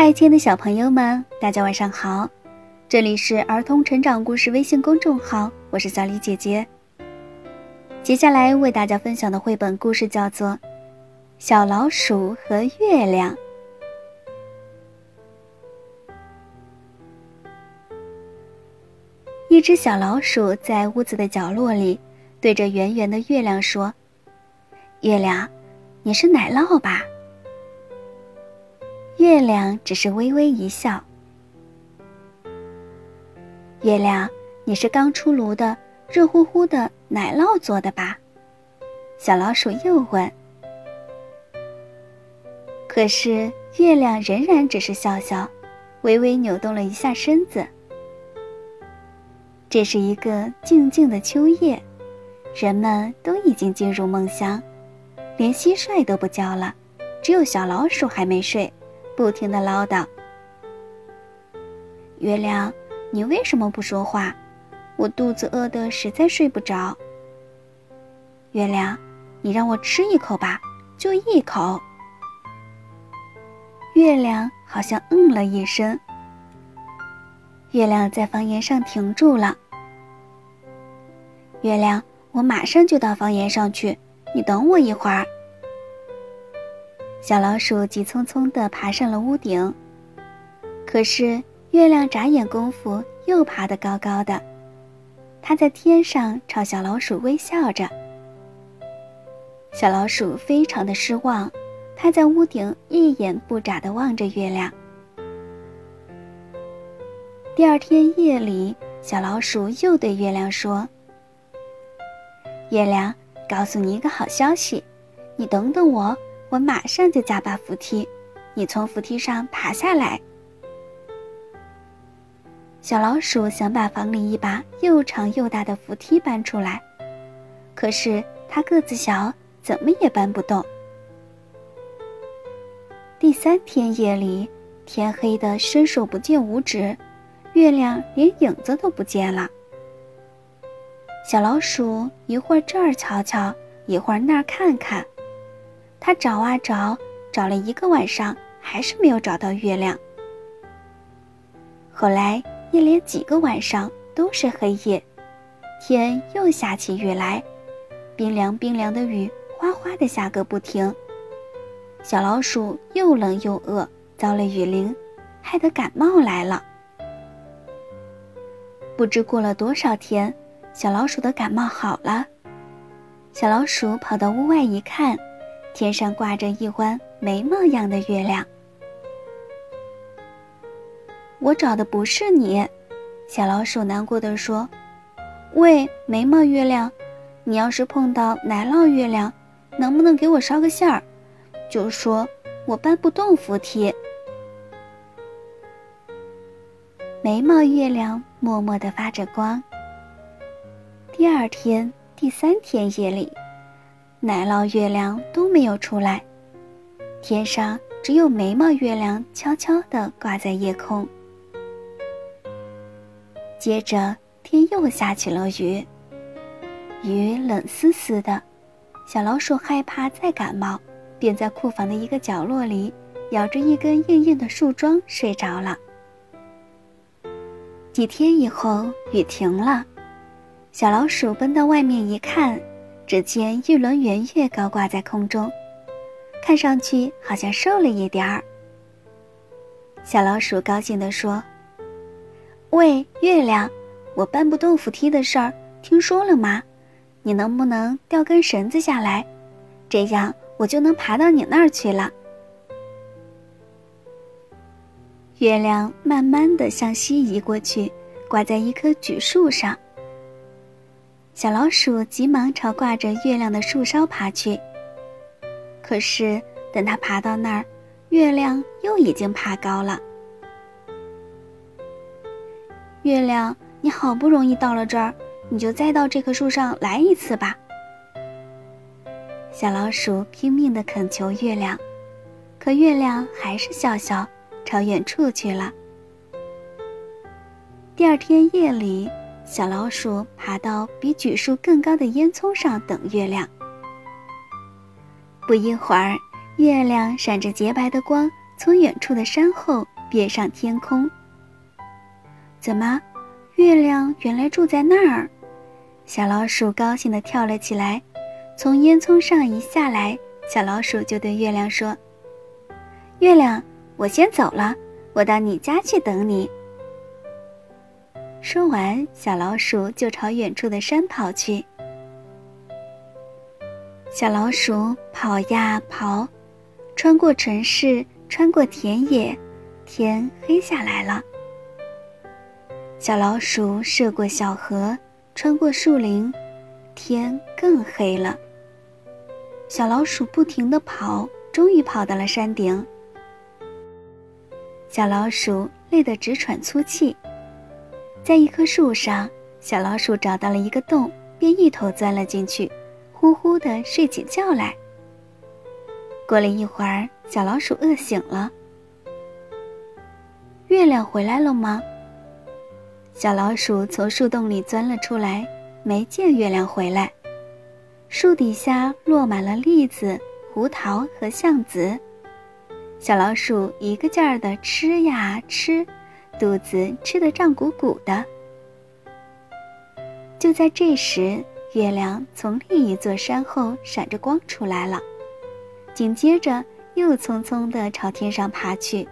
嗨，亲爱的小朋友们，大家晚上好！这里是儿童成长故事微信公众号，我是小李姐姐。接下来为大家分享的绘本故事叫做《小老鼠和月亮》。一只小老鼠在屋子的角落里，对着圆圆的月亮说：“月亮，你是奶酪吧？”月亮只是微微一笑。月亮，你是刚出炉的热乎乎的奶酪做的吧？小老鼠又问。可是月亮仍然只是笑笑，微微扭动了一下身子。这是一个静静的秋夜，人们都已经进入梦乡，连蟋蟀都不叫了，只有小老鼠还没睡。不停的唠叨。月亮，你为什么不说话？我肚子饿得实在睡不着。月亮，你让我吃一口吧，就一口。月亮好像嗯了一声。月亮在房檐上停住了。月亮，我马上就到房檐上去，你等我一会儿。小老鼠急匆匆地爬上了屋顶，可是月亮眨眼功夫又爬得高高的，它在天上朝小老鼠微笑着。小老鼠非常的失望，它在屋顶一眼不眨地望着月亮。第二天夜里，小老鼠又对月亮说：“月亮，告诉你一个好消息，你等等我。”我马上就加把扶梯，你从扶梯上爬下来。小老鼠想把房里一把又长又大的扶梯搬出来，可是它个子小，怎么也搬不动。第三天夜里，天黑的伸手不见五指，月亮连影子都不见了。小老鼠一会儿这儿瞧瞧，一会儿那儿看看。他找啊找，找了一个晚上，还是没有找到月亮。后来一连几个晚上都是黑夜，天又下起雨来，冰凉冰凉的雨哗哗的下个不停。小老鼠又冷又饿，遭了雨淋，害得感冒来了。不知过了多少天，小老鼠的感冒好了。小老鼠跑到屋外一看。天上挂着一弯眉毛样的月亮，我找的不是你，小老鼠难过的说：“喂，眉毛月亮，你要是碰到奶酪月亮，能不能给我捎个信儿？就说我搬不动扶梯。”眉毛月亮默默的发着光。第二天、第三天夜里。奶酪月亮都没有出来，天上只有眉毛月亮悄悄地挂在夜空。接着天又下起了雨，雨冷丝丝的，小老鼠害怕再感冒，便在库房的一个角落里咬着一根硬硬的树桩睡着了。几天以后，雨停了，小老鼠奔到外面一看。只见一轮圆月高挂在空中，看上去好像瘦了一点儿。小老鼠高兴地说：“喂，月亮，我搬不动扶梯的事儿听说了吗？你能不能掉根绳子下来，这样我就能爬到你那儿去了。”月亮慢慢的向西移过去，挂在一棵榉树上。小老鼠急忙朝挂着月亮的树梢爬去。可是，等它爬到那儿，月亮又已经爬高了。月亮，你好不容易到了这儿，你就再到这棵树上来一次吧。小老鼠拼命地恳求月亮，可月亮还是笑笑，朝远处去了。第二天夜里。小老鼠爬到比榉树更高的烟囱上等月亮。不一会儿，月亮闪着洁白的光从远处的山后跃上天空。怎么，月亮原来住在那儿？小老鼠高兴地跳了起来，从烟囱上一下来，小老鼠就对月亮说：“月亮，我先走了，我到你家去等你。”说完，小老鼠就朝远处的山跑去。小老鼠跑呀跑，穿过城市，穿过田野，天黑下来了。小老鼠涉过小河，穿过树林，天更黑了。小老鼠不停地跑，终于跑到了山顶。小老鼠累得直喘粗气，在一棵树上，小老鼠找到了一个洞，便一头钻了进去，呼呼地睡起觉来。过了一会儿，小老鼠饿醒了。月亮回来了吗？小老鼠从树洞里钻了出来，没见月亮回来。树底下落满了栗子、胡桃和橡子，小老鼠一个劲儿地吃呀吃，肚子吃得胀鼓鼓的。就在这时，月亮从另一座山后闪着光出来了，紧接着又匆匆地朝天上爬去。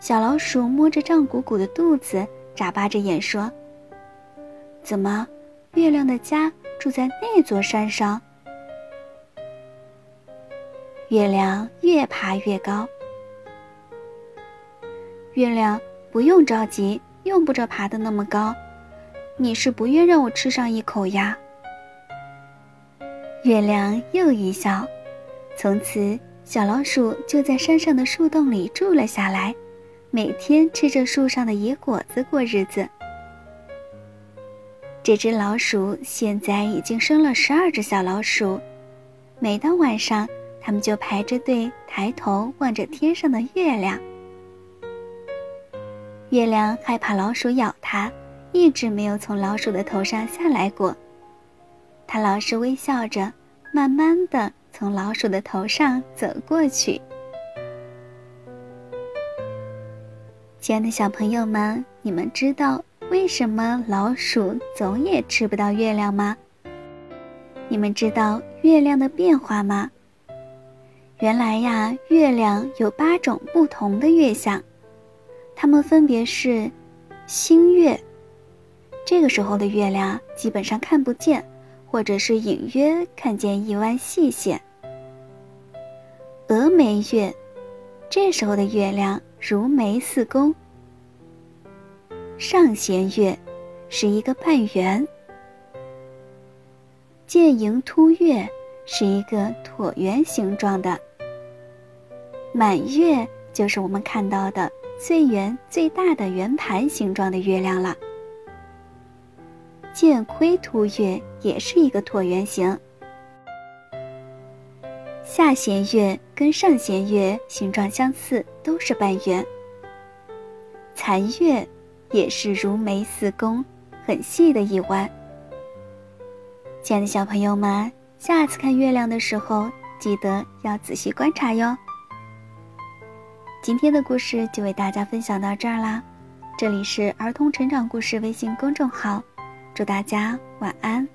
小老鼠摸着胀鼓鼓的肚子。眨巴着眼说：“怎么，月亮的家住在那座山上？”月亮越爬越高。月亮不用着急，用不着爬得那么高。你是不愿让我吃上一口呀？月亮又一笑，从此小老鼠就在山上的树洞里住了下来。每天吃着树上的野果子过日子。这只老鼠现在已经生了十二只小老鼠，每到晚上，它们就排着队，抬头望着天上的月亮。月亮害怕老鼠咬它，一直没有从老鼠的头上下来过。它老是微笑着，慢慢的从老鼠的头上走过去。亲爱的小朋友们，你们知道为什么老鼠总也吃不到月亮吗？你们知道月亮的变化吗？原来呀，月亮有八种不同的月相，它们分别是：新月，这个时候的月亮基本上看不见，或者是隐约看见一弯细线；峨眉月，这时候的月亮。如眉似弓。上弦月是一个半圆。剑迎凸月是一个椭圆形状的。满月就是我们看到的最圆最大的圆盘形状的月亮了。剑亏凸月也是一个椭圆形。下弦月跟上弦月形状相似，都是半圆。残月也是如眉似弓，很细的一弯。亲爱的小朋友们，下次看月亮的时候，记得要仔细观察哟。今天的故事就为大家分享到这儿啦，这里是儿童成长故事微信公众号，祝大家晚安。